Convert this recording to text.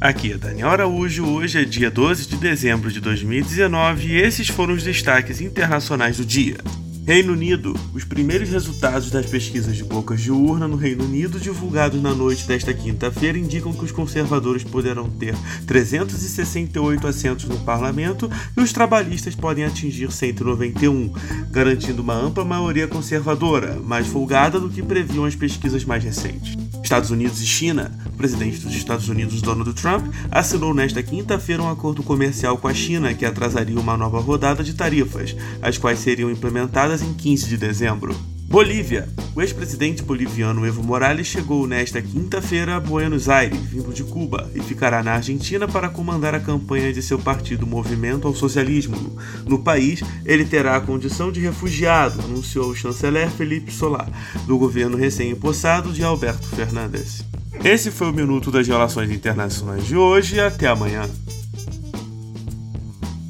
Aqui é Daniel Araújo, hoje é dia 12 de dezembro de 2019 e esses foram os destaques internacionais do dia. Reino Unido. Os primeiros resultados das pesquisas de bocas de urna no Reino Unido, divulgados na noite desta quinta-feira, indicam que os conservadores poderão ter 368 assentos no parlamento e os trabalhistas podem atingir 191, garantindo uma ampla maioria conservadora, mais folgada do que previam as pesquisas mais recentes. Estados Unidos e China. O presidente dos Estados Unidos, Donald Trump, assinou nesta quinta-feira um acordo comercial com a China que atrasaria uma nova rodada de tarifas, as quais seriam implementadas em 15 de dezembro. Bolívia. O ex-presidente boliviano Evo Morales chegou nesta quinta-feira a Buenos Aires, vindo de Cuba, e ficará na Argentina para comandar a campanha de seu partido Movimento ao Socialismo. No país, ele terá a condição de refugiado, anunciou o chanceler Felipe Solá, do governo recém-impossado de Alberto Fernandes. Esse foi o Minuto das Relações Internacionais de hoje até amanhã.